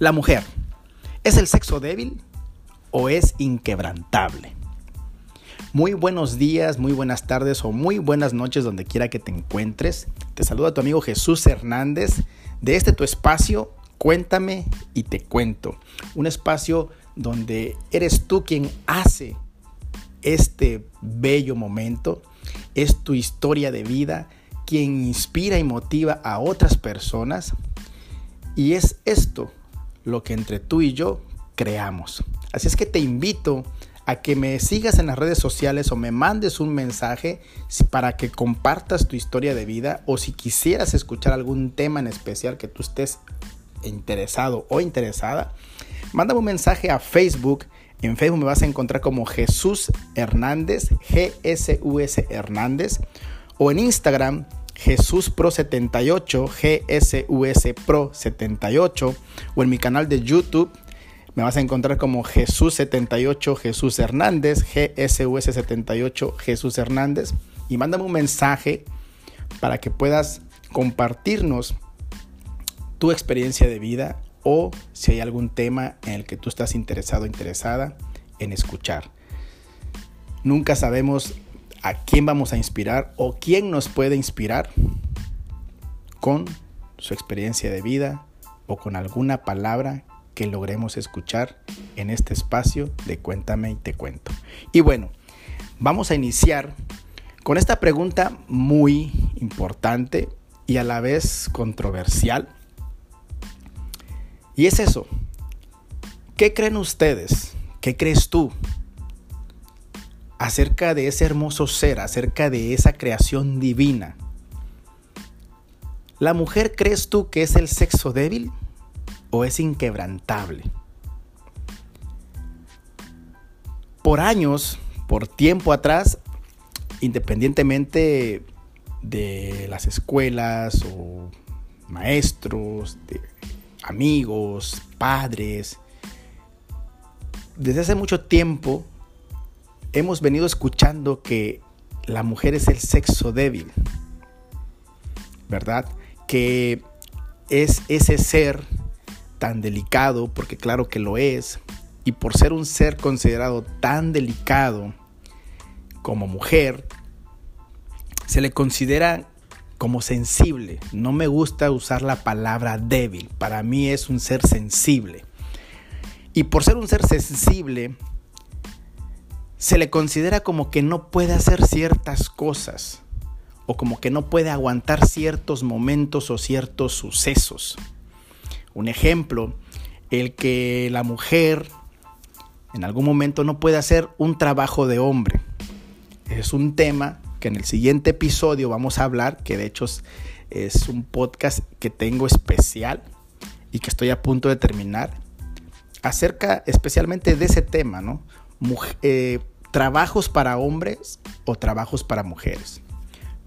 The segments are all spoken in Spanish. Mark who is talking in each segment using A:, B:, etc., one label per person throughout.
A: La mujer, ¿es el sexo débil o es inquebrantable? Muy buenos días, muy buenas tardes o muy buenas noches donde quiera que te encuentres. Te saluda tu amigo Jesús Hernández de este tu espacio, Cuéntame y te cuento. Un espacio donde eres tú quien hace este bello momento, es tu historia de vida, quien inspira y motiva a otras personas. Y es esto lo que entre tú y yo creamos. Así es que te invito a que me sigas en las redes sociales o me mandes un mensaje para que compartas tu historia de vida o si quisieras escuchar algún tema en especial que tú estés interesado o interesada, mándame un mensaje a Facebook. En Facebook me vas a encontrar como Jesús Hernández, G-S-U-S Hernández, o en Instagram Jesús Pro 78, GSUS Pro 78, o en mi canal de YouTube me vas a encontrar como Jesús 78, Jesús Hernández, GSUS 78, Jesús Hernández, y mándame un mensaje para que puedas compartirnos tu experiencia de vida o si hay algún tema en el que tú estás interesado o interesada en escuchar. Nunca sabemos a quién vamos a inspirar o quién nos puede inspirar con su experiencia de vida o con alguna palabra que logremos escuchar en este espacio de Cuéntame y te cuento. Y bueno, vamos a iniciar con esta pregunta muy importante y a la vez controversial. Y es eso, ¿qué creen ustedes? ¿Qué crees tú acerca de ese hermoso ser, acerca de esa creación divina. ¿La mujer crees tú que es el sexo débil o es inquebrantable? Por años, por tiempo atrás, independientemente de las escuelas o maestros, de amigos, padres, desde hace mucho tiempo hemos venido escuchando que la mujer es el sexo débil, ¿verdad? Que es ese ser tan delicado, porque claro que lo es, y por ser un ser considerado tan delicado como mujer, se le considera como sensible. No me gusta usar la palabra débil, para mí es un ser sensible. Y por ser un ser sensible, se le considera como que no puede hacer ciertas cosas o como que no puede aguantar ciertos momentos o ciertos sucesos. Un ejemplo, el que la mujer en algún momento no puede hacer un trabajo de hombre. Es un tema que en el siguiente episodio vamos a hablar, que de hecho es, un podcast que tengo especial y que estoy a punto de terminar, acerca especialmente de ese tema, ¿no? Eh, trabajos para hombres o trabajos para mujeres.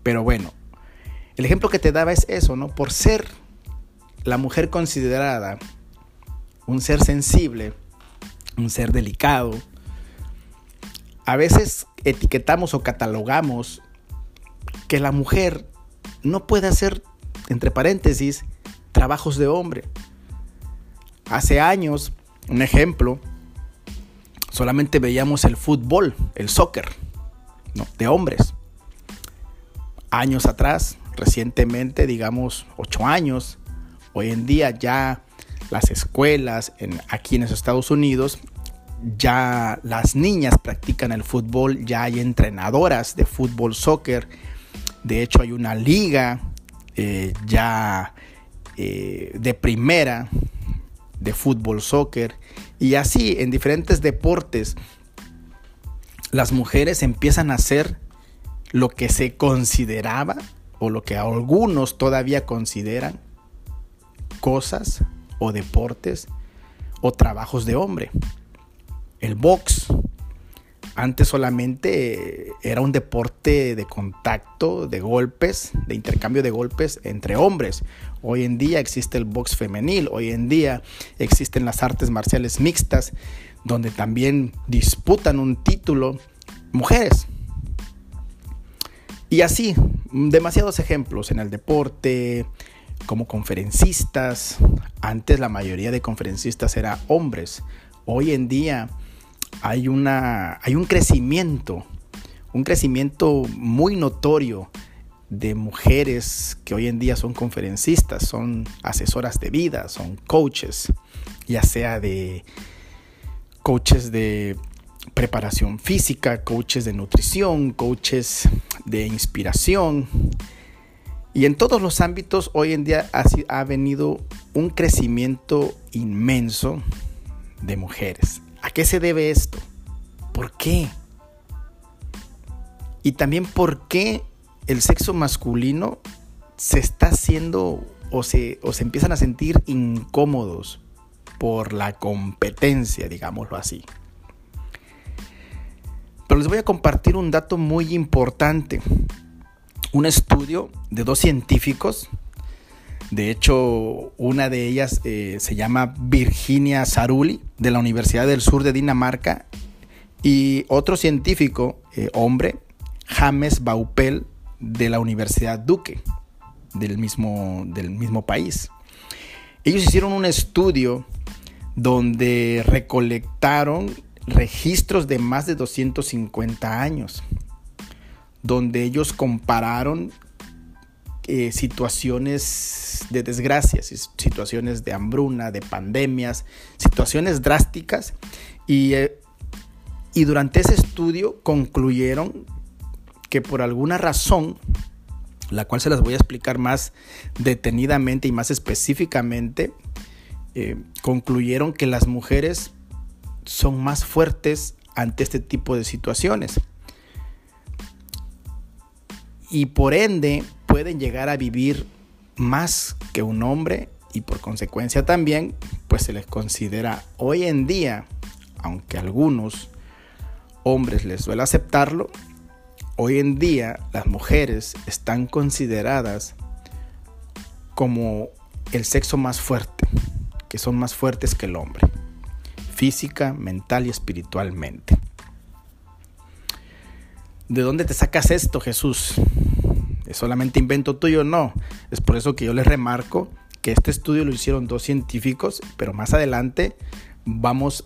A: Pero bueno, el ejemplo que te daba es eso, ¿no? Por ser la mujer considerada un ser sensible, un ser delicado, a veces etiquetamos o catalogamos que la mujer no puede hacer, entre paréntesis, trabajos de hombre. Hace años, un ejemplo, solamente veíamos el fútbol, el soccer, de hombres. Años atrás, recientemente, digamos ocho años, hoy en día ya las escuelas en, aquí en los Estados Unidos, ya las niñas practican el fútbol, ya hay entrenadoras de fútbol, soccer. De hecho, hay una liga eh, ya eh, de primera de fútbol, soccer. Y así, en diferentes deportes, las mujeres empiezan a hacer lo que se consideraba o lo que algunos todavía consideran cosas o deportes o trabajos de hombre. El box antes solamente era un deporte de contacto, de golpes, de intercambio de golpes entre hombres. Hoy en día existe el box femenil, hoy en día existen las artes marciales mixtas, donde también disputan un título mujeres. Y así, demasiados ejemplos en el deporte como conferencistas. Antes la mayoría de conferencistas eran hombres. Hoy en día hay, una, hay un crecimiento, un crecimiento muy notorio de mujeres que hoy en día son conferencistas, son asesoras de vida, son coaches, ya sea de coaches de preparación física, coaches de nutrición, coaches de inspiración. Y en todos los ámbitos hoy en día ha, ha venido un crecimiento inmenso de mujeres. ¿A qué se debe esto? ¿Por qué? Y también por qué el sexo masculino se está haciendo o se, o se empiezan a sentir incómodos por la competencia, digámoslo así. Pero les voy a compartir un dato muy importante. Un estudio de dos científicos, de hecho una de ellas eh, se llama Virginia Saruli, de la Universidad del Sur de Dinamarca, y otro científico, eh, hombre, James Baupel, de la Universidad Duque, del mismo, del mismo país. Ellos hicieron un estudio donde recolectaron registros de más de 250 años, donde ellos compararon eh, situaciones de desgracias, situaciones de hambruna, de pandemias, situaciones drásticas, y, eh, y durante ese estudio concluyeron que por alguna razón, la cual se las voy a explicar más detenidamente y más específicamente, eh, concluyeron que las mujeres son más fuertes ante este tipo de situaciones. Y por ende pueden llegar a vivir más que un hombre y por consecuencia también pues se les considera hoy en día, aunque a algunos hombres les suele aceptarlo, Hoy en día las mujeres están consideradas como el sexo más fuerte, que son más fuertes que el hombre, física, mental y espiritualmente. ¿De dónde te sacas esto, Jesús? ¿Es solamente invento tuyo? No. Es por eso que yo les remarco que este estudio lo hicieron dos científicos, pero más adelante vamos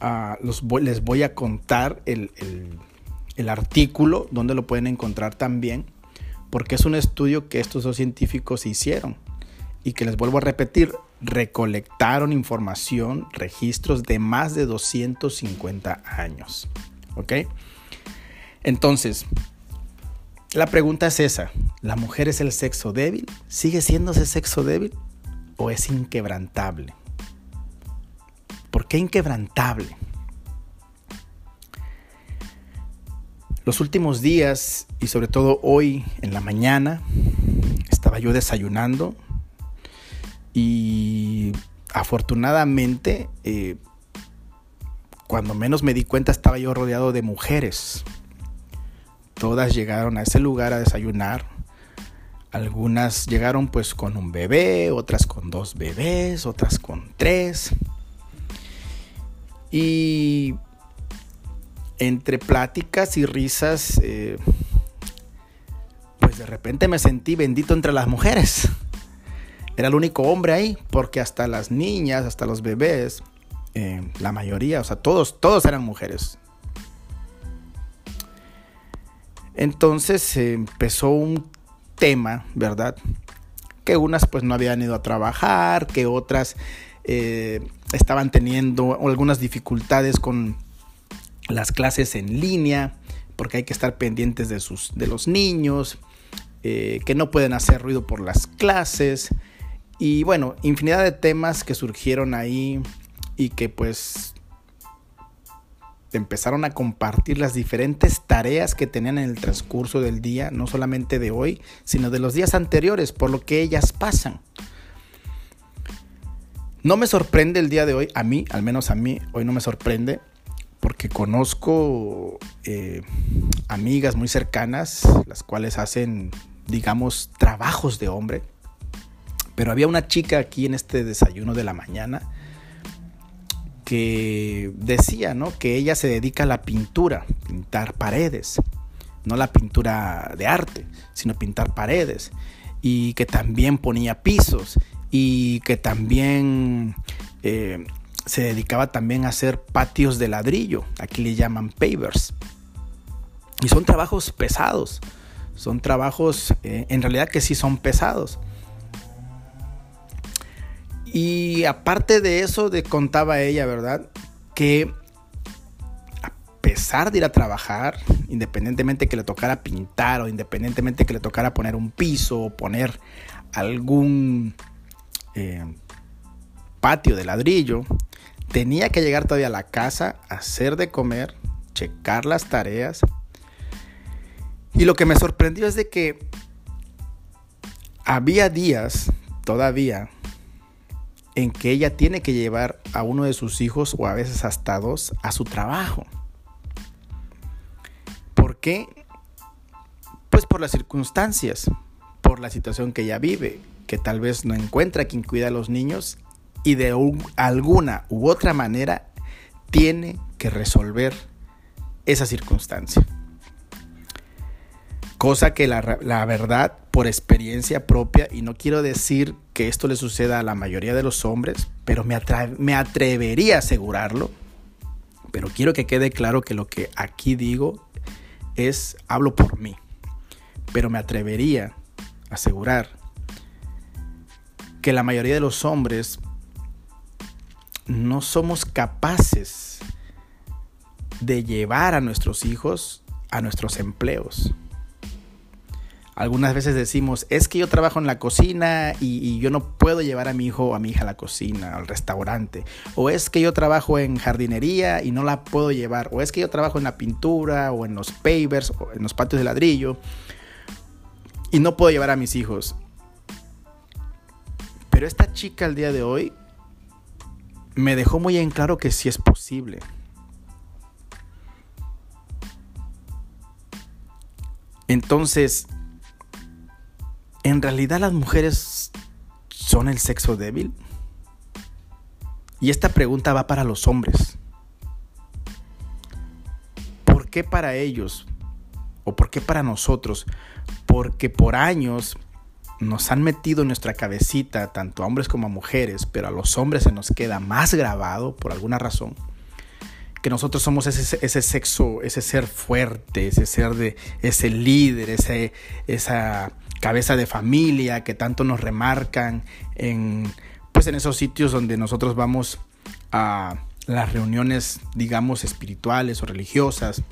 A: a los, les voy a contar el el artículo, donde lo pueden encontrar también, porque es un estudio que estos dos científicos hicieron y que les vuelvo a repetir, recolectaron información, registros de más de 250 años. ¿Ok? Entonces, la pregunta es esa, ¿la mujer es el sexo débil? ¿Sigue siendo ese sexo débil o es inquebrantable? ¿Por qué inquebrantable? Los últimos días y sobre todo hoy en la mañana estaba yo desayunando y afortunadamente eh, cuando menos me di cuenta estaba yo rodeado de mujeres. Todas llegaron a ese lugar a desayunar. Algunas llegaron pues con un bebé, otras con dos bebés, otras con tres. Y entre pláticas y risas, eh, pues de repente me sentí bendito entre las mujeres. Era el único hombre ahí, porque hasta las niñas, hasta los bebés, eh, la mayoría, o sea, todos, todos eran mujeres. Entonces empezó un tema, ¿verdad? Que unas pues no habían ido a trabajar, que otras eh, estaban teniendo algunas dificultades con las clases en línea, porque hay que estar pendientes de, sus, de los niños, eh, que no pueden hacer ruido por las clases, y bueno, infinidad de temas que surgieron ahí y que pues empezaron a compartir las diferentes tareas que tenían en el transcurso del día, no solamente de hoy, sino de los días anteriores, por lo que ellas pasan. No me sorprende el día de hoy, a mí, al menos a mí, hoy no me sorprende, porque conozco eh, amigas muy cercanas, las cuales hacen, digamos, trabajos de hombre. Pero había una chica aquí en este desayuno de la mañana que decía, ¿no? Que ella se dedica a la pintura, pintar paredes, no la pintura de arte, sino pintar paredes. y que también ponía pisos y que también eh, se dedicaba también a hacer patios de ladrillo, aquí le llaman pavers. Y son trabajos pesados, son trabajos eh, en realidad que sí son pesados. Y aparte de eso, de, contaba ella, ¿verdad? Que a pesar de ir a trabajar, independientemente que le tocara pintar o independientemente que le tocara poner un piso o poner algún eh, patio de ladrillo, tenía que llegar todavía a la casa, hacer de comer, checar las tareas. Y lo que me sorprendió es de que había días todavía en que ella tiene que llevar a uno de sus hijos o a veces hasta dos a su trabajo. ¿Por qué? Pues por las circunstancias, por la situación que ella vive, que tal vez no encuentra quien cuida a los niños y de alguna u otra manera tiene que resolver esa circunstancia. Cosa que la, la, verdad, por experiencia propia, y no quiero decir que esto le suceda a la mayoría de los hombres, pero me, me atrevería a asegurarlo, pero quiero que quede claro que lo que aquí digo es, hablo por mí, pero me atrevería a asegurar que la mayoría de los hombres no somos capaces de llevar a nuestros hijos a nuestros empleos. Algunas veces decimos, es que yo trabajo en la cocina y, yo no puedo llevar a mi hijo o a mi hija a la cocina, al restaurante. O es que yo trabajo en jardinería y no la puedo llevar. O es que yo trabajo en la pintura o en los pavers o en los patios de ladrillo y no puedo llevar a mis hijos. Pero esta chica al día de hoy me dejó muy en claro que sí es posible. Entonces, ¿en realidad las mujeres son el sexo débil? Y esta pregunta va para los hombres. ¿Por qué para ellos? ¿O por qué para nosotros? Porque por años nos han metido en nuestra cabecita, tanto a hombres como a mujeres, pero a los hombres se nos queda más grabado por alguna razón, que nosotros somos ese, ese sexo, ese ser fuerte, ese ser de, ese líder, ese, esa cabeza de familia que tanto nos remarcan en, pues en esos sitios donde nosotros vamos a las reuniones, digamos, espirituales o religiosas,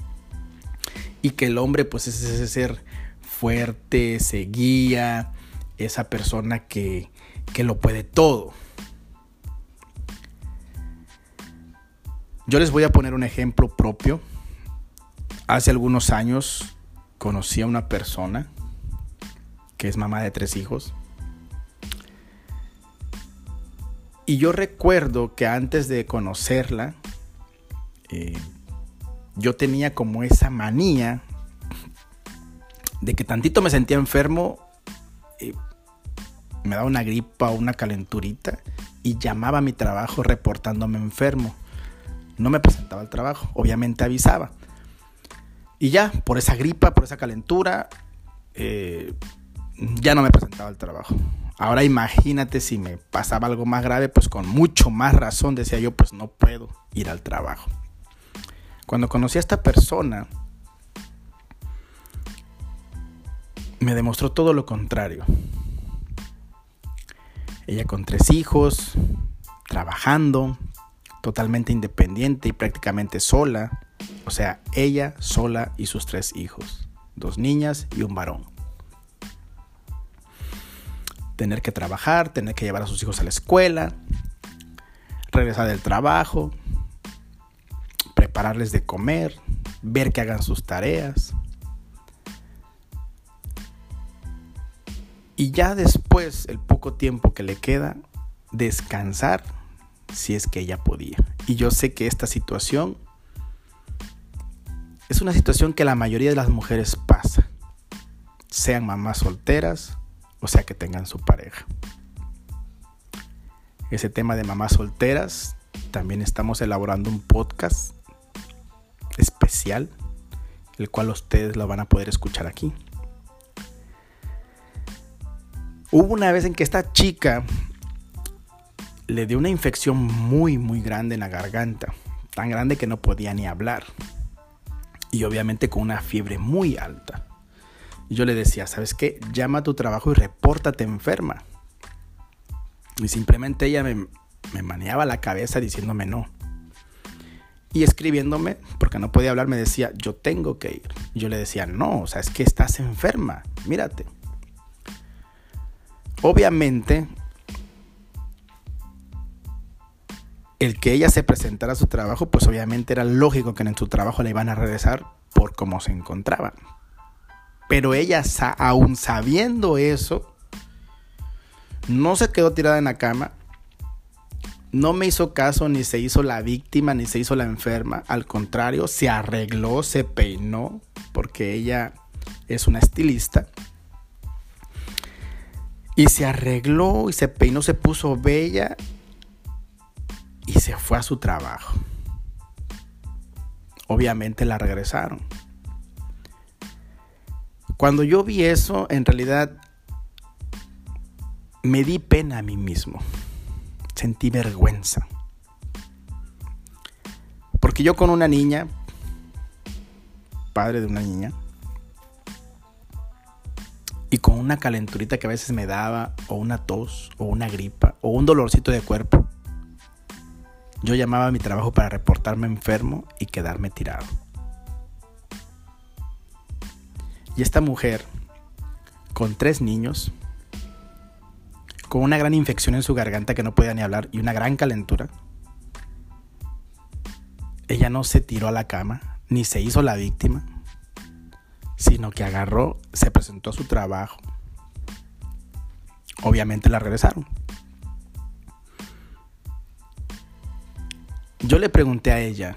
A: y que el hombre pues es ese ser fuerte, ese guía, esa persona que, que lo puede todo. Yo les voy a poner un ejemplo propio. Hace algunos años conocí a una persona que es mamá de tres hijos. Y yo recuerdo que antes de conocerla, eh, yo tenía como esa manía de que tantito me sentía enfermo, eh, me daba una gripa o una calenturita y llamaba a mi trabajo reportándome enfermo. No me presentaba al trabajo, obviamente avisaba. Y ya, por esa gripa, por esa calentura, eh, ya no me presentaba al trabajo. Ahora imagínate si me pasaba algo más grave, pues con mucho más razón decía yo, pues no puedo ir al trabajo. Cuando conocí a esta persona, me demostró todo lo contrario. Ella con tres hijos, trabajando, totalmente independiente y prácticamente sola. O sea, ella sola y sus tres hijos, dos niñas y un varón tener que trabajar, tener que llevar a sus hijos a la escuela, regresar del trabajo, prepararles de comer, ver que hagan sus tareas. Y ya después, el poco tiempo que le queda, descansar si es que ella podía. Y yo sé que esta situación es una situación que la mayoría de las mujeres pasa. Sean mamás solteras o sea que tengan su pareja. Ese tema de mamás solteras, también estamos elaborando un podcast especial, el cual ustedes lo van a poder escuchar aquí. Hubo una vez en que esta chica le dio una infección muy, muy grande en la garganta. Tan grande que no podía ni hablar. Y obviamente con una fiebre muy alta. Yo le decía, ¿sabes qué? Llama a tu trabajo y repórtate enferma. Y simplemente ella me, me maneaba la cabeza diciéndome no. Y escribiéndome, porque no podía hablar, me decía, yo tengo que ir. Y yo le decía, no, o sea, es que estás enferma, mírate. Obviamente, el que ella se presentara a su trabajo, pues obviamente era lógico que en su trabajo le iban a regresar por cómo se encontraba. Pero ella, aún sabiendo eso, no se quedó tirada en la cama, no me hizo caso, ni se hizo la víctima, ni se hizo la enferma. Al contrario, se arregló, se peinó, porque ella es una estilista. Y se arregló y se peinó, se puso bella y se fue a su trabajo. Obviamente la regresaron. Cuando yo vi eso, en realidad me di pena a mí mismo sentí vergüenza. Porque yo con una niña, padre de una niña, y con una calenturita que a veces me daba, o una tos, o una gripa, o un dolorcito de cuerpo, yo llamaba a mi trabajo para reportarme enfermo y quedarme tirado. Y esta mujer, con tres niños, con una gran infección en su garganta que no podía ni hablar y una gran calentura, ella no se tiró a la cama ni se hizo la víctima, sino que agarró, se presentó a su trabajo. Obviamente la regresaron. Yo le pregunté a ella,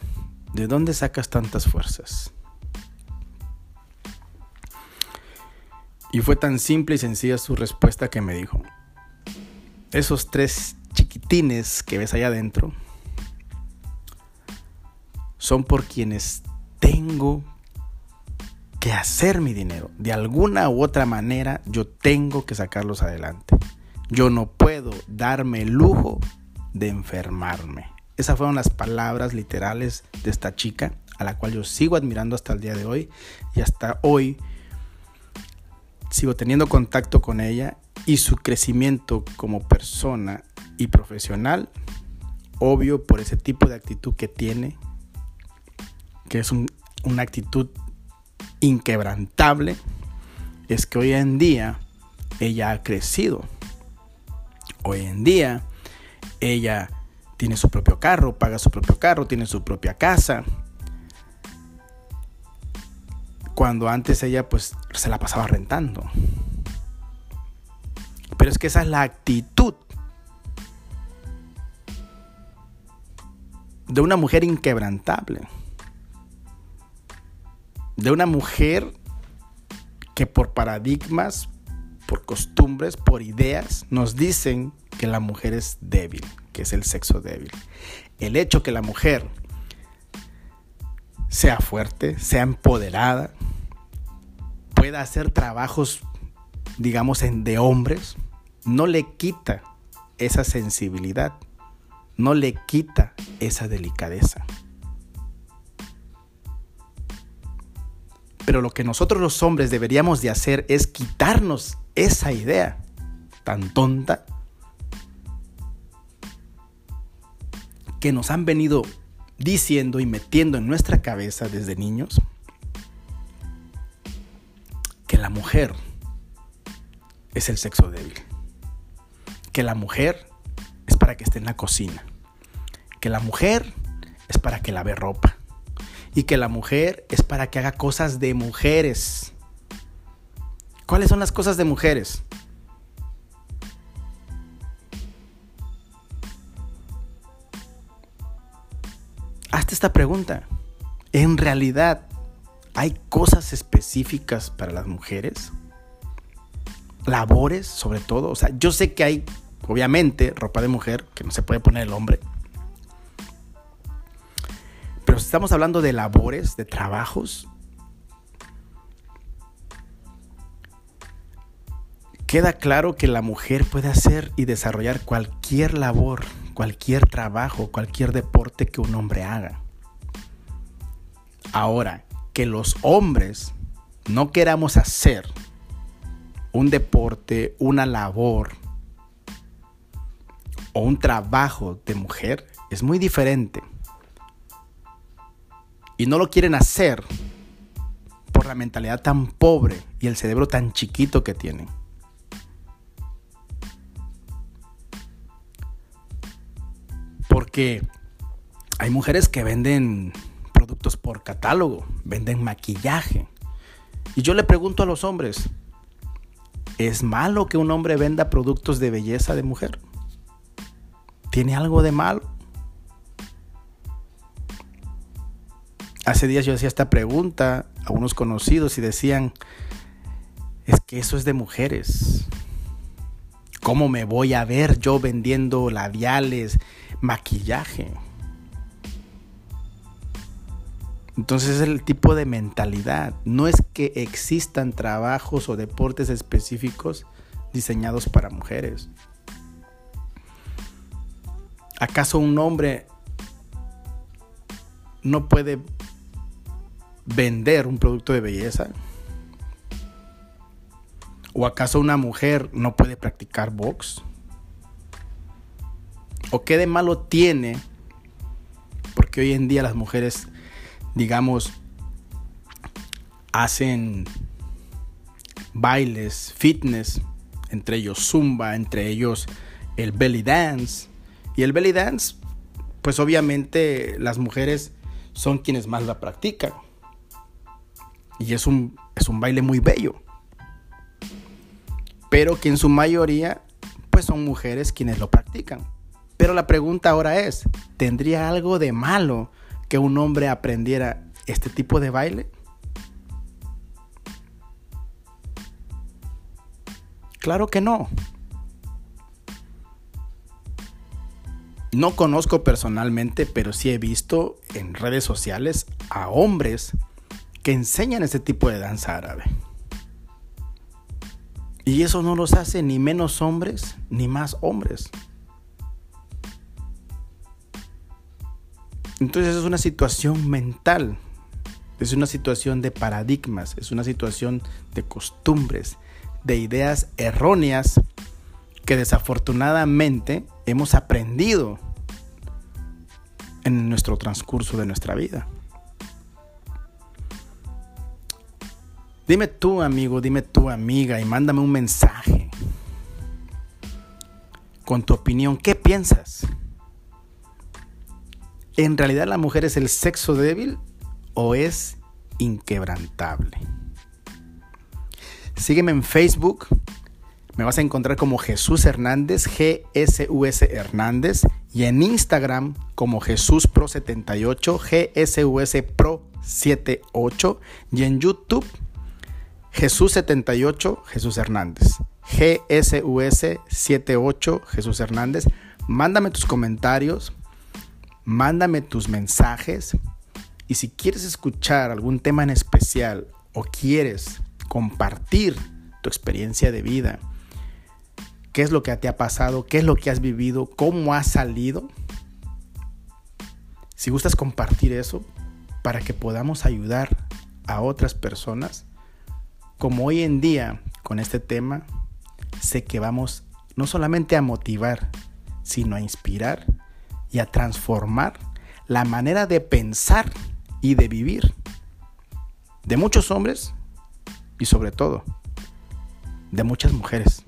A: ¿de dónde sacas tantas fuerzas? Y fue tan simple y sencilla su respuesta que me dijo, esos tres chiquitines que ves allá adentro son por quienes tengo que hacer mi dinero. De alguna u otra manera yo tengo que sacarlos adelante. Yo no puedo darme el lujo de enfermarme. Esas fueron las palabras literales de esta chica a la cual yo sigo admirando hasta el día de hoy y hasta hoy sigo teniendo contacto con ella y su crecimiento como persona y profesional, obvio por ese tipo de actitud que tiene, que es una actitud inquebrantable, es que hoy en día ella ha crecido. Hoy en día ella tiene su propio carro, paga su propio carro, tiene su propia casa. Cuando antes ella pues se la pasaba rentando. Pero es que esa es la actitud de una mujer inquebrantable. De una mujer que por paradigmas, por costumbres, por ideas, nos dicen que la mujer es débil, que es el sexo débil. El hecho que la mujer sea fuerte, sea empoderada, pueda hacer trabajos, digamos, de hombres, no le quita esa sensibilidad, no le quita esa delicadeza. Pero lo que nosotros los hombres deberíamos de hacer es quitarnos esa idea tan tonta que nos han venido diciendo y metiendo en nuestra cabeza desde niños que la mujer es el sexo débil que la mujer es para que esté en la cocina, que la mujer es para que lave ropa y que la mujer es para que haga cosas de mujeres. ¿Cuáles son las cosas de mujeres? Hazte esta pregunta. ¿En realidad hay cosas específicas para las mujeres? labores, sobre todo. O sea, yo sé que hay, obviamente, ropa de mujer que no se puede poner el hombre. Pero si estamos hablando de labores, de trabajos, queda claro que la mujer puede hacer y desarrollar cualquier labor, cualquier trabajo, cualquier deporte que un hombre haga. Ahora, que los hombres no queramos hacer un deporte, una labor o un trabajo de mujer es muy diferente. Y no lo quieren hacer por la mentalidad tan pobre y el cerebro tan chiquito que tienen. Porque hay mujeres que venden productos por catálogo, venden maquillaje. Y yo le pregunto a los hombres, ¿es malo que un hombre venda productos de belleza de mujer? ¿Tiene algo de malo? Hace días yo hacía esta pregunta a unos conocidos y decían, es que eso es de mujeres. ¿Cómo me voy a ver yo vendiendo labiales, maquillaje? Entonces es el tipo de mentalidad. No es que existan trabajos o deportes específicos diseñados para mujeres. ¿Acaso un hombre no puede vender un producto de belleza? ¿O acaso una mujer no puede practicar box? ¿O qué de malo tiene? Porque hoy en día las mujeres, digamos, hacen bailes, fitness, entre ellos zumba, entre ellos el belly dance. Y el belly dance, pues obviamente las mujeres son quienes más la practican. Y es un, es un baile muy bello pero que en su mayoría pues son mujeres quienes lo practican. Pero la pregunta ahora es, ¿tendría algo de malo que un hombre aprendiera este tipo de baile? Claro que no. No conozco personalmente, pero sí he visto en redes sociales a hombres que enseñan este tipo de danza árabe. Y eso no los hace ni menos hombres ni más hombres. Entonces es una situación mental, es una situación de paradigmas, es una situación de costumbres, de ideas erróneas que desafortunadamente hemos aprendido en nuestro transcurso de nuestra vida. Dime tú, amigo, dime tú, amiga, y mándame un mensaje con tu opinión. ¿Qué piensas? ¿En realidad la mujer es el sexo débil o es inquebrantable? Sígueme en Facebook. Me vas a encontrar como Jesús Hernández, GSUS Hernández. Y en Instagram como Jesús Pro 78, GSUS Pro 78. Y en YouTube Jesús 78, Jesús Hernández. GSUS 78, Jesús Hernández. Mándame tus comentarios, mándame tus mensajes. Y si quieres escuchar algún tema en especial o quieres compartir tu experiencia de vida, qué es lo que te ha pasado, qué es lo que has vivido, cómo has salido, si gustas compartir eso para que podamos ayudar a otras personas, como hoy en día con este tema, sé que vamos no solamente a motivar, sino a inspirar y a transformar la manera de pensar y de vivir de muchos hombres y sobre todo de muchas mujeres.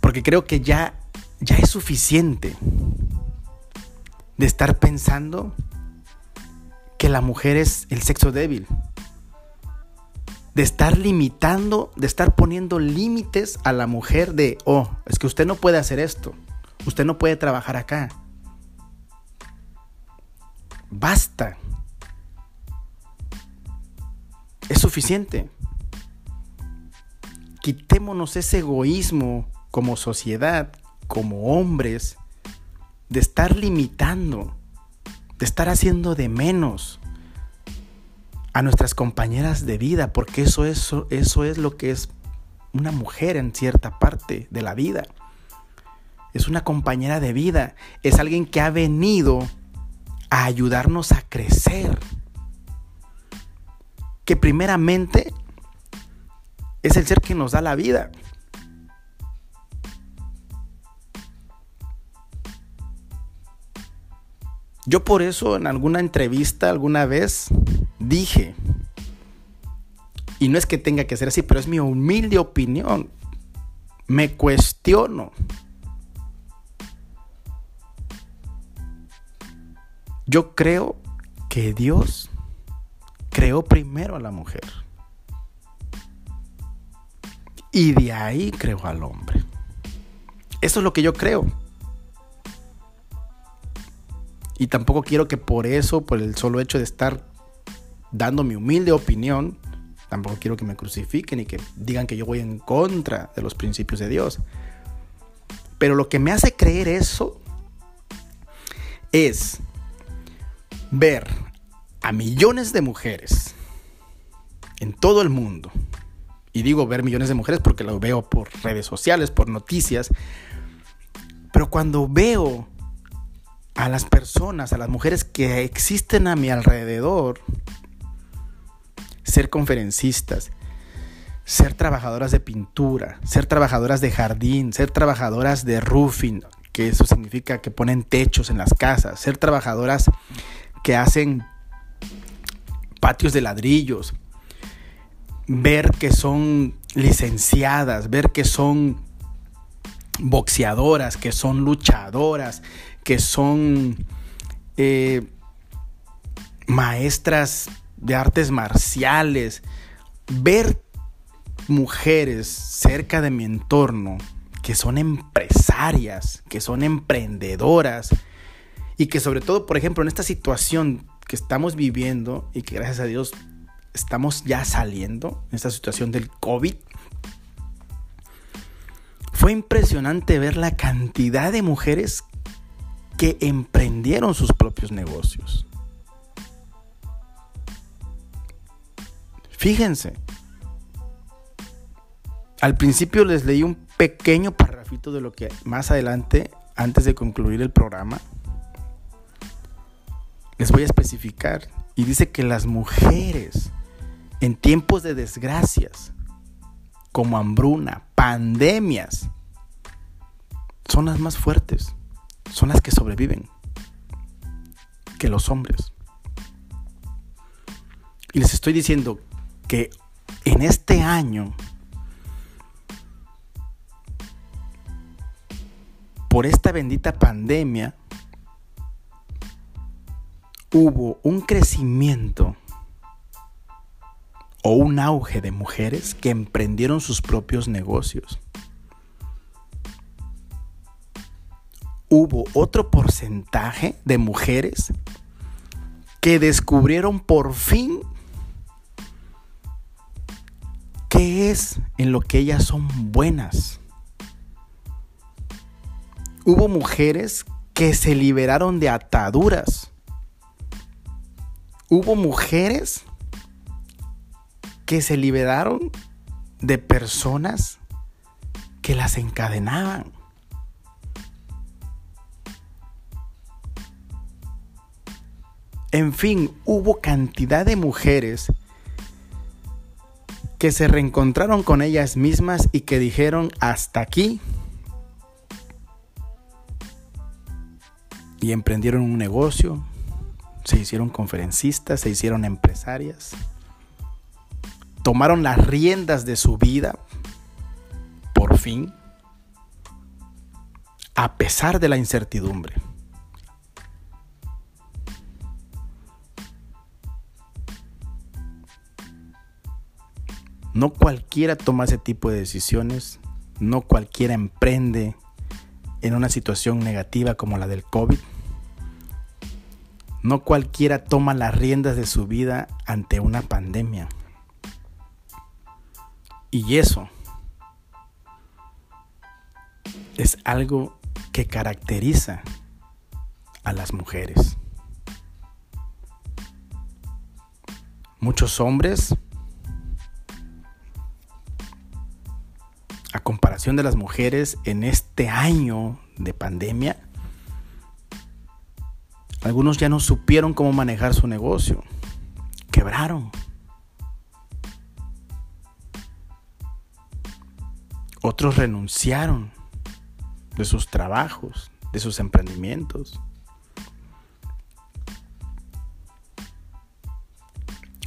A: Porque creo que ya ya es suficiente de estar pensando que la mujer es el sexo débil. De estar limitando, de estar poniendo límites a la mujer de, oh, es que usted no puede hacer esto, usted no puede trabajar acá. Basta. Es suficiente. Quitémonos ese egoísmo como sociedad, como hombres, de estar limitando de estar haciendo de menos a nuestras compañeras de vida, porque eso, eso, eso es lo que es una mujer en cierta parte de la vida. Es una compañera de vida, es alguien que ha venido a ayudarnos a crecer. Que primeramente es el ser que nos da la vida. Yo por eso en alguna entrevista alguna vez dije, y no es que tenga que ser así, pero es mi humilde opinión, me cuestiono. Yo creo que Dios creó primero a la mujer. Y de ahí creó al hombre. Eso es lo que yo creo. Y tampoco quiero que por eso, por el solo hecho de estar dando mi humilde opinión, tampoco quiero que me crucifiquen y que digan que yo voy en contra de los principios de Dios. Pero lo que me hace creer eso es ver a millones de mujeres en todo el mundo. Y digo ver millones de mujeres porque lo veo por redes sociales, por noticias. Pero cuando veo a las personas, a las mujeres que existen a mi alrededor, ser conferencistas, ser trabajadoras de pintura, ser trabajadoras de jardín, ser trabajadoras de roofing, que eso significa que ponen techos en las casas, ser trabajadoras que hacen patios de ladrillos, ver que son licenciadas, ver que son boxeadoras, que son luchadoras, que son eh, maestras de artes marciales, ver mujeres cerca de mi entorno que son empresarias, que son emprendedoras y que sobre todo, por ejemplo, en esta situación que estamos viviendo y que gracias a Dios estamos ya saliendo, en esta situación del COVID, fue impresionante ver la cantidad de mujeres que emprendieron sus propios negocios. Fíjense, al principio les leí un pequeño parrafito de lo que más adelante, antes de concluir el programa, les voy a especificar. Y dice que las mujeres en tiempos de desgracias, como hambruna, pandemias, son las más fuertes son las que sobreviven que los hombres. Y les estoy diciendo que en este año, por esta bendita pandemia, hubo un crecimiento o un auge de mujeres que emprendieron sus propios negocios. hubo otro porcentaje de mujeres que descubrieron por fin qué es en lo que ellas son buenas. Hubo mujeres que se liberaron de ataduras. Hubo mujeres que se liberaron de personas que las encadenaban. En fin, hubo cantidad de mujeres que se reencontraron con ellas mismas y que dijeron hasta aquí y emprendieron un negocio, se hicieron conferencistas, se hicieron empresarias, tomaron las riendas de su vida, por fin, a pesar de la incertidumbre. No cualquiera toma ese tipo de decisiones, no cualquiera emprende en una situación negativa como la del COVID. No cualquiera toma las riendas de su vida ante una pandemia. Y eso es algo que caracteriza a las mujeres. muchos hombres, a comparación de las mujeres en este año de pandemia, algunos ya no supieron cómo manejar su negocio, quebraron. Otros renunciaron de sus trabajos, de sus emprendimientos.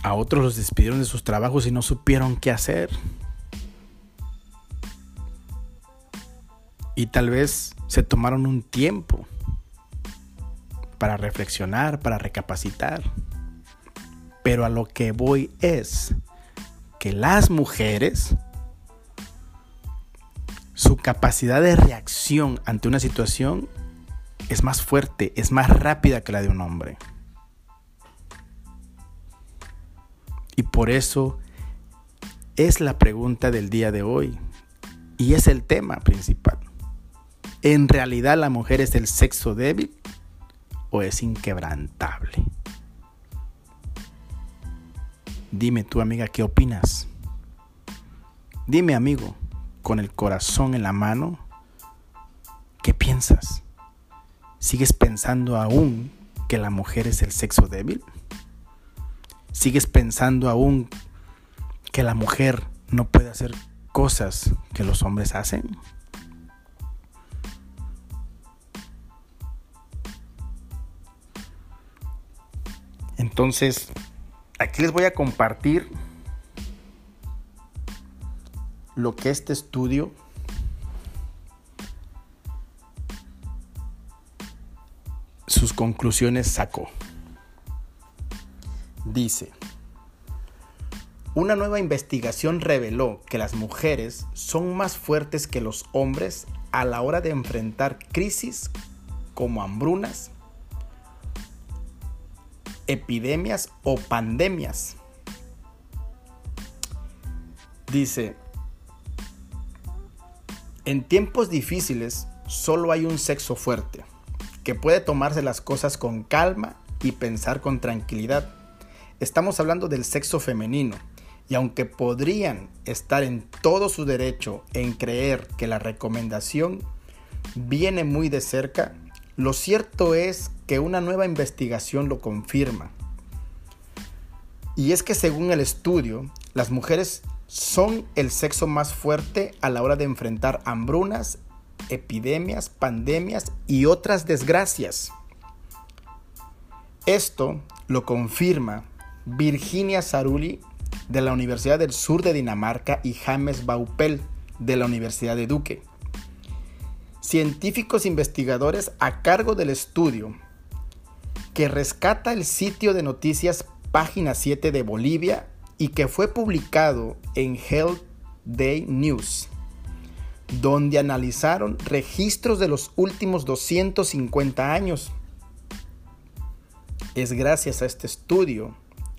A: A otros los despidieron de sus trabajos y no supieron qué hacer. Y tal vez se tomaron un tiempo para reflexionar, para recapacitar. Pero a lo que voy es que las mujeres, su capacidad de reacción ante una situación es más fuerte, es más rápida que la de un hombre. Y por eso es la pregunta del día de hoy. Y es el tema principal. ¿En realidad la mujer es el sexo débil o es inquebrantable? Dime tú amiga, ¿qué opinas? Dime amigo, con el corazón en la mano, ¿qué piensas? ¿Sigues pensando aún que la mujer es el sexo débil? ¿Sigues pensando aún que la mujer no puede hacer cosas que los hombres hacen? Entonces, aquí les voy a compartir lo que este estudio sus conclusiones sacó. Dice, una nueva investigación reveló que las mujeres son más fuertes que los hombres a la hora de enfrentar crisis como hambrunas, epidemias o pandemias. Dice, en tiempos difíciles solo hay un sexo fuerte, que puede tomarse las cosas con calma y pensar con tranquilidad Estamos hablando del sexo femenino. Y aunque podrían estar en todo su derecho en creer que la recomendación viene muy de cerca, lo cierto es que una nueva investigación lo confirma. Y es que según el estudio, las mujeres son el sexo más fuerte a la hora de enfrentar hambrunas, epidemias, pandemias y otras desgracias. Esto lo confirma Virginia Saruli de la Universidad del Sur de Dinamarca y James Baupel de la Universidad de Duque. Científicos investigadores a cargo del estudio que rescata el sitio de noticias Página 7 de Bolivia y que fue publicado en Health Day News, donde analizaron registros de los últimos 250 años. Es gracias a este estudio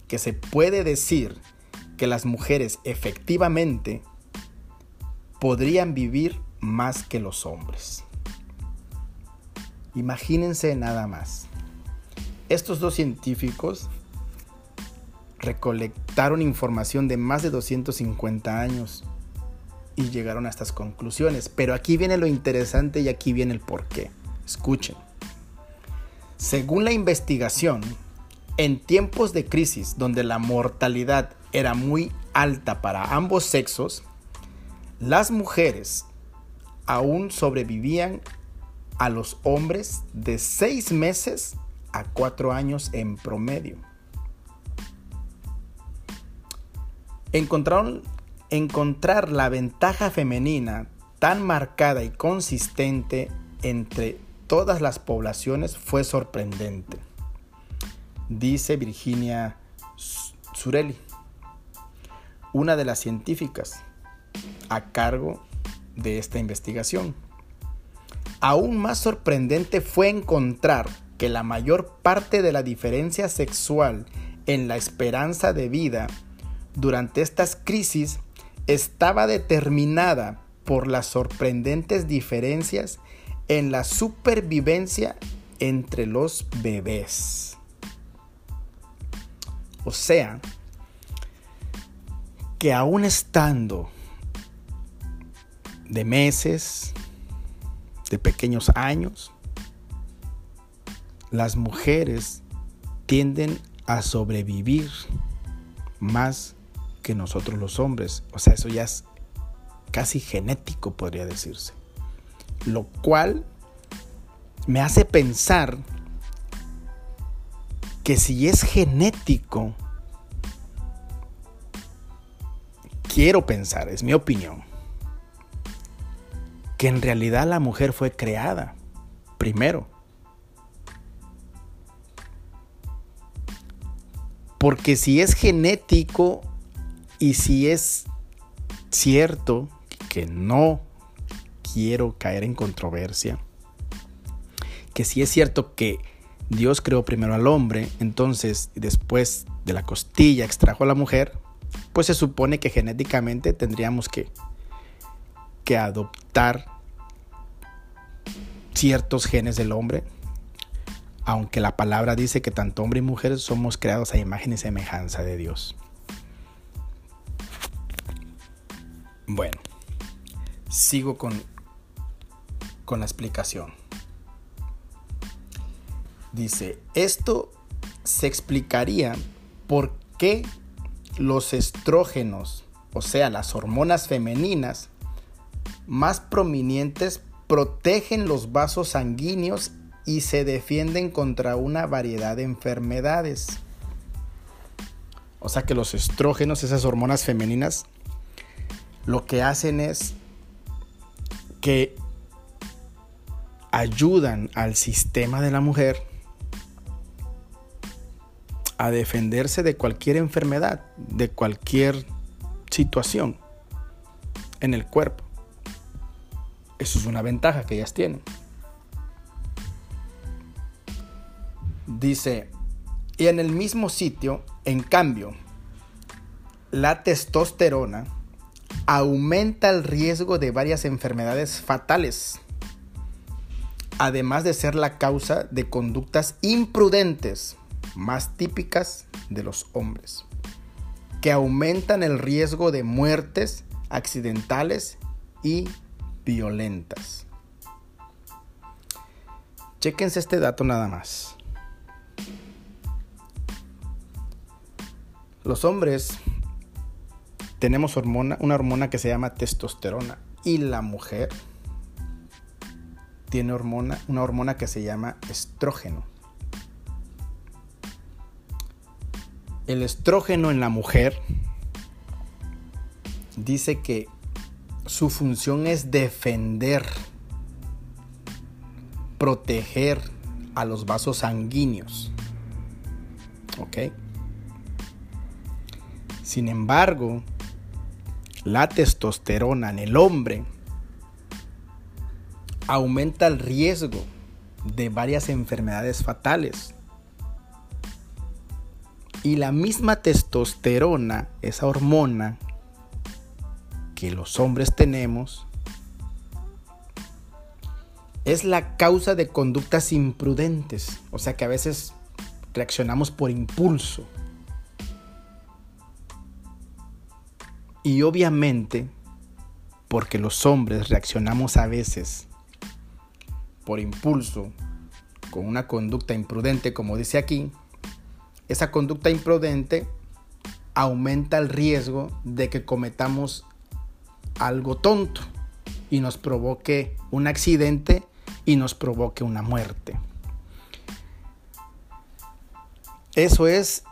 A: que se puede decir que las mujeres efectivamente podrían vivir más que los hombres. Imagínense nada más. Estos dos científicos recolectaron información de más de 250 años y llegaron a estas conclusiones. Pero aquí viene lo interesante y aquí viene el porqué. Escuchen. Según la investigación, en tiempos de crisis donde la mortalidad era muy alta para ambos sexos, las mujeres aún sobrevivían a los hombres de seis meses a cuatro años en promedio. Encontraron, encontrar la ventaja femenina tan marcada y consistente entre todas las poblaciones fue sorprendente dice Virginia Surelli, una de las científicas a cargo de esta investigación. Aún más sorprendente fue encontrar que la mayor parte de la diferencia sexual en la esperanza de vida durante estas crisis estaba determinada por las sorprendentes diferencias en la supervivencia entre los bebés. O sea, que aún estando de meses, de pequeños años, las mujeres tienden a sobrevivir más que nosotros los hombres. O sea, eso ya es casi genético, podría decirse. Lo cual me hace pensar que si es genético, quiero pensar, es mi opinión, que en realidad la mujer fue creada primero. Porque si es genético y si es cierto que no quiero caer en controversia, que si es cierto que Dios creó primero al hombre, entonces después de la costilla extrajo a la mujer, pues se supone que genéticamente tendríamos que, que adoptar ciertos genes del hombre, aunque la palabra dice que tanto hombre y mujer somos creados a imagen y semejanza de Dios. Bueno, sigo con, con la explicación. Dice, esto se explicaría por qué los estrógenos, o sea, las hormonas femeninas más prominentes, protegen los vasos sanguíneos y se defienden contra una variedad de enfermedades. O sea que los estrógenos, esas hormonas femeninas, lo que hacen es que ayudan al sistema de la mujer a defenderse de cualquier enfermedad, de cualquier situación en el cuerpo. Eso es una ventaja que ellas tienen. Dice, y en el mismo sitio, en cambio, la testosterona aumenta el riesgo de varias enfermedades fatales, además de ser la causa de conductas imprudentes más típicas de los hombres, que aumentan el riesgo de muertes accidentales y violentas. Chequense este dato nada más. Los hombres tenemos hormona, una hormona que se llama testosterona y la mujer tiene hormona, una hormona que se llama estrógeno. El estrógeno en la mujer dice que su función es defender, proteger a los vasos sanguíneos. ¿Ok? Sin embargo, la testosterona en el hombre aumenta el riesgo de varias enfermedades fatales y la misma testosterona, esa hormona que los hombres tenemos, es la causa de conductas imprudentes. O sea que a veces reaccionamos por impulso. Y obviamente, porque los hombres reaccionamos a veces por impulso, con una conducta imprudente, como dice aquí, esa conducta imprudente aumenta el riesgo de que cometamos algo tonto y nos provoque un accidente y nos provoque una muerte. Eso es,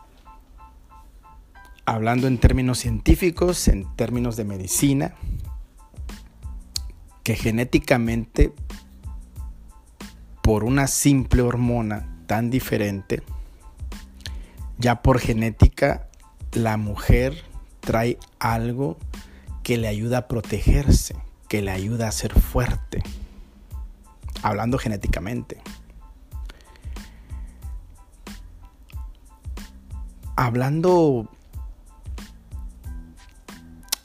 A: hablando en términos científicos, en términos de medicina, que genéticamente, por una simple hormona tan diferente, ya por genética, la mujer trae algo que le ayuda a protegerse, que le ayuda a ser fuerte. Hablando genéticamente. Hablando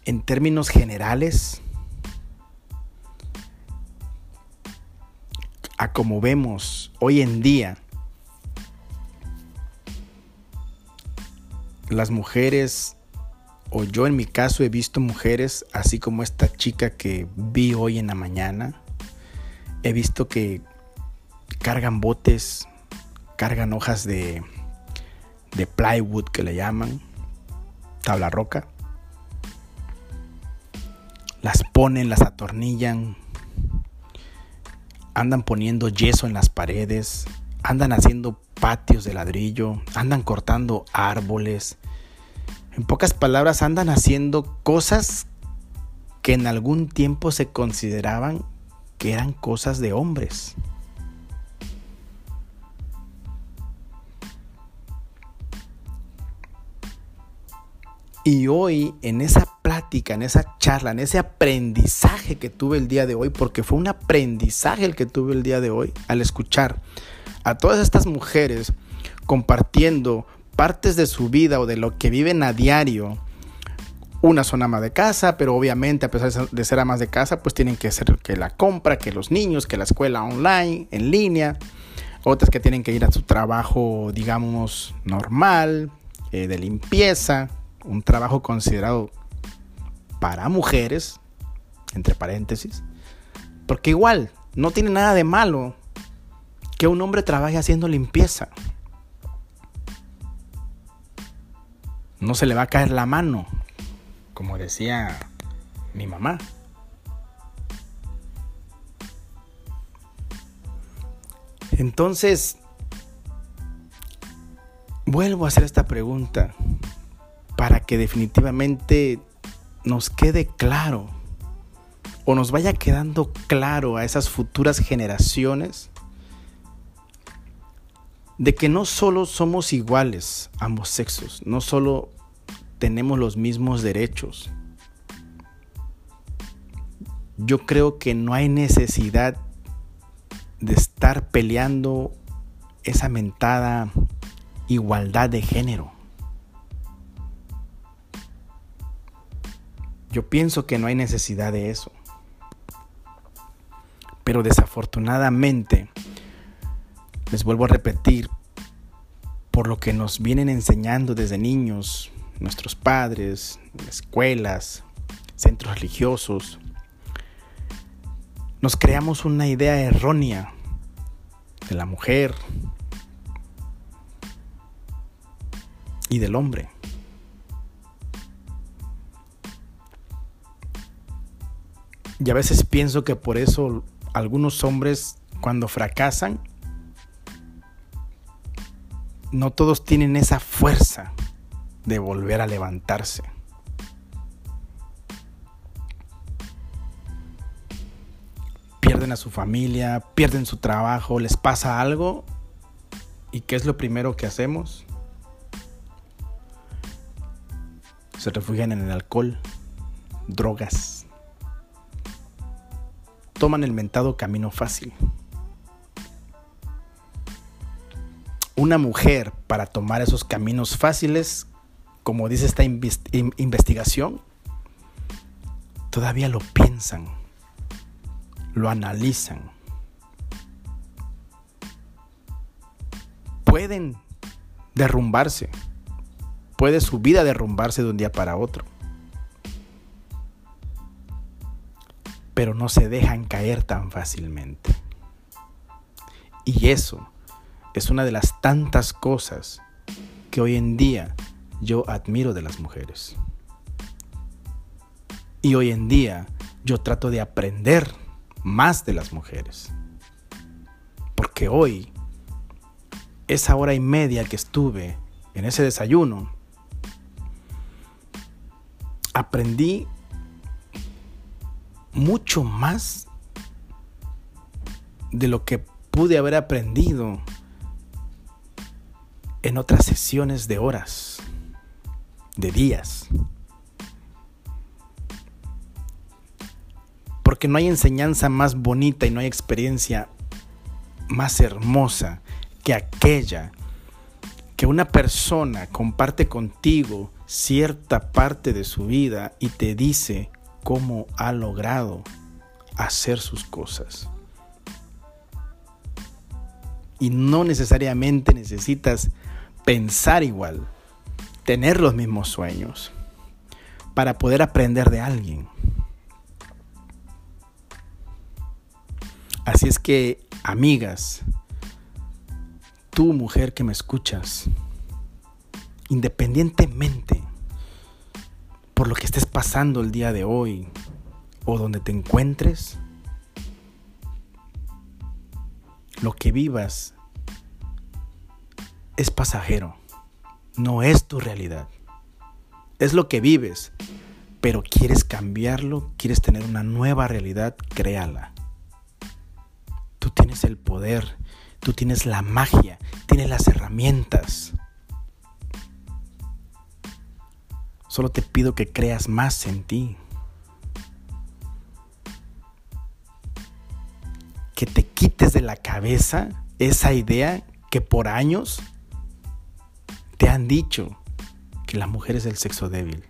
A: en términos generales, a como vemos hoy en día, las mujeres o yo en mi caso he visto mujeres, así como esta chica que vi hoy en la mañana, he visto que cargan botes, cargan hojas de, de plywood que le llaman, tabla roca, las ponen, las atornillan, andan poniendo yeso en las paredes, andan haciendo patios de ladrillo, andan cortando árboles. En pocas palabras, andan haciendo cosas que en algún tiempo se consideraban que eran cosas de hombres. Y hoy en esa plática, en esa charla, en ese aprendizaje que tuve el día de hoy, porque fue un aprendizaje el que tuve el día de hoy al escuchar a todas estas mujeres compartiendo partes de su vida o de lo que viven a diario. Una son ama de casa, pero obviamente a pesar de ser amas de casa, pues tienen que hacer que la compra, que los niños, que la escuela online, en línea. Otras que tienen que ir a su trabajo, digamos, normal, eh, de limpieza, un trabajo considerado para mujeres, entre paréntesis, porque igual no tiene nada de malo que un hombre trabaje haciendo limpieza. No se le va a caer la mano, como decía mi mamá. Entonces, vuelvo a hacer esta pregunta para que definitivamente nos quede claro o nos vaya quedando claro a esas futuras generaciones de que no solo somos iguales ambos sexos, no solo tenemos los mismos derechos. Yo creo que no hay necesidad de estar peleando esa mentada igualdad de género. Yo pienso que no hay necesidad de eso. Pero desafortunadamente, les vuelvo a repetir, por lo que nos vienen enseñando desde niños, nuestros padres, escuelas, centros religiosos, nos creamos una idea errónea de la mujer y del hombre. Y a veces pienso que por eso algunos hombres cuando fracasan, no todos tienen esa fuerza de volver a levantarse. Pierden a su familia, pierden su trabajo, les pasa algo. ¿Y qué es lo primero que hacemos? Se refugian en el alcohol, drogas toman el mentado camino fácil. Una mujer para tomar esos caminos fáciles, como dice esta investigación, todavía lo piensan, lo analizan. Pueden derrumbarse, puede su vida derrumbarse de un día para otro. Pero no se dejan caer tan fácilmente. Y eso es una de las tantas cosas que hoy en día yo admiro de las mujeres. Y hoy en día yo trato de aprender más de las mujeres. Porque hoy, esa hora y media que estuve en ese desayuno, aprendí mucho más de lo que pude haber aprendido en otras sesiones de horas, de días. Porque no hay enseñanza más bonita y no hay experiencia más hermosa que aquella que una persona comparte contigo cierta parte de su vida y te dice cómo ha logrado hacer sus cosas. Y no necesariamente necesitas pensar igual, tener los mismos sueños. para poder aprender de alguien. Así es que, amigas, tú mujer que me escuchas, independientemente por lo que estés pasando el día de hoy o donde te encuentres, lo que vivas es pasajero, no es tu realidad. Es lo que vives, pero quieres cambiarlo, quieres tener una nueva realidad, créala. Tú tienes el poder, tú tienes la magia, tienes las herramientas. Solo te pido que creas más en ti. Que te quites de la cabeza esa idea que por años te han dicho que la mujer es el sexo débil.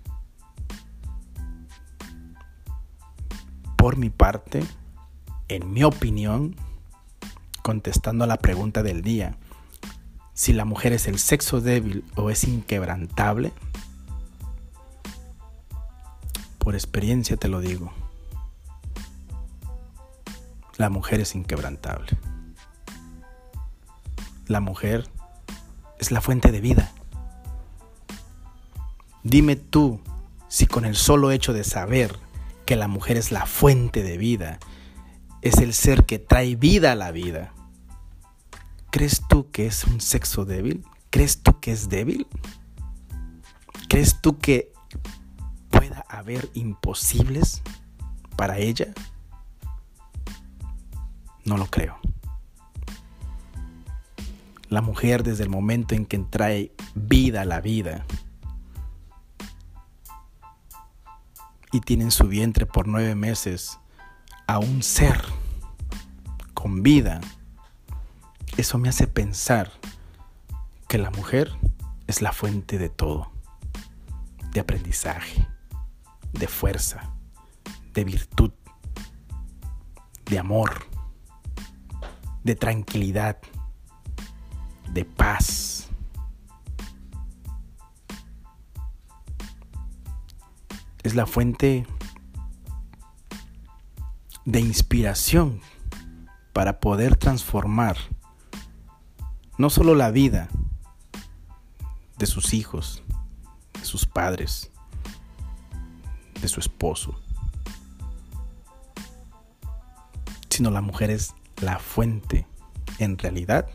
A: Por mi parte, en mi opinión, contestando a la pregunta del día, si la mujer es el sexo débil o es inquebrantable, por experiencia te lo digo, la mujer es inquebrantable. La mujer es la fuente de vida. Dime tú si con el solo hecho de saber que la mujer es la fuente de vida, es el ser que trae vida a la vida, ¿crees tú que es un sexo débil? ¿Crees tú que es débil? ¿Crees tú que pueda haber imposibles para ella? No lo creo. La mujer desde el momento en que trae vida a la vida, y tiene en su vientre por nueve meses a un ser con vida, eso me hace pensar que la mujer es la fuente de todo, de aprendizaje, de fuerza, de virtud, de amor, de tranquilidad, de paz. Es la fuente de inspiración para poder transformar no solo la vida de sus hijos, de sus padres, de su esposo, sino la mujer es la fuente en realidad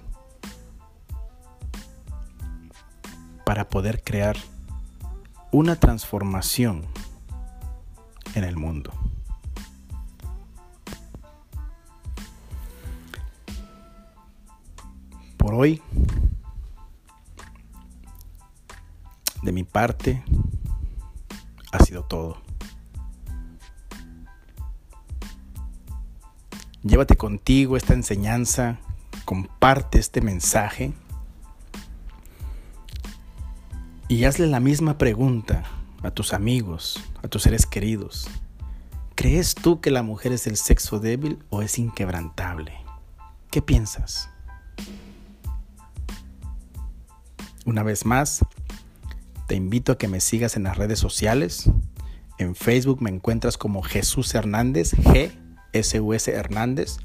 A: para poder crear una transformación en el mundo. Por hoy, de mi parte, ha sido todo. Llévate contigo esta enseñanza, comparte este mensaje y hazle la misma pregunta a tus amigos, a tus seres queridos. ¿Crees tú que la mujer es el sexo débil o es inquebrantable? ¿Qué piensas? Una vez más, te invito a que me sigas en las redes sociales. En Facebook me encuentras como Jesús Hernández, G S U S Hernández.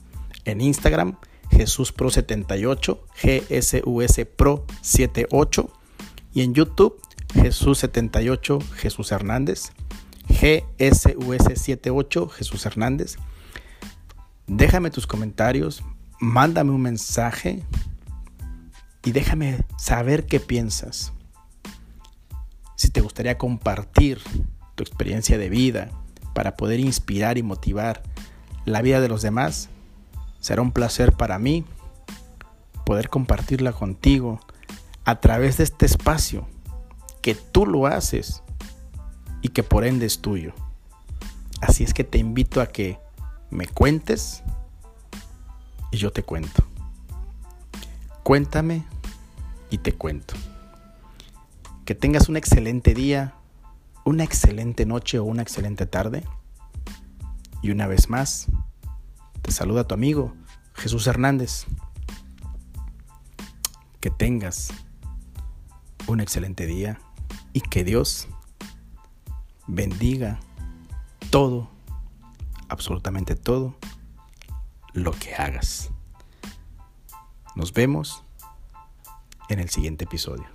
A: En Instagram, Jesús Pro 78, G S U S Pro 78. Y en YouTube, Jesús78, Jesús Hernández. GSUS78, Jesús Hernández. Déjame tus comentarios, mándame un mensaje y déjame saber qué piensas. Si te gustaría compartir tu experiencia de vida para poder inspirar y motivar la vida de los demás, será un placer para mí poder compartirla contigo a través de este espacio que tú lo haces y que por ende es tuyo. Así es que te invito a que me cuentes y yo te cuento. Cuéntame y te cuento. Que tengas un excelente día, una excelente noche o una excelente tarde. Y una vez más, te saluda tu amigo Jesús Hernández. Que tengas un excelente día y que Dios bendiga todo, absolutamente todo, lo que hagas. Nos vemos en el siguiente episodio.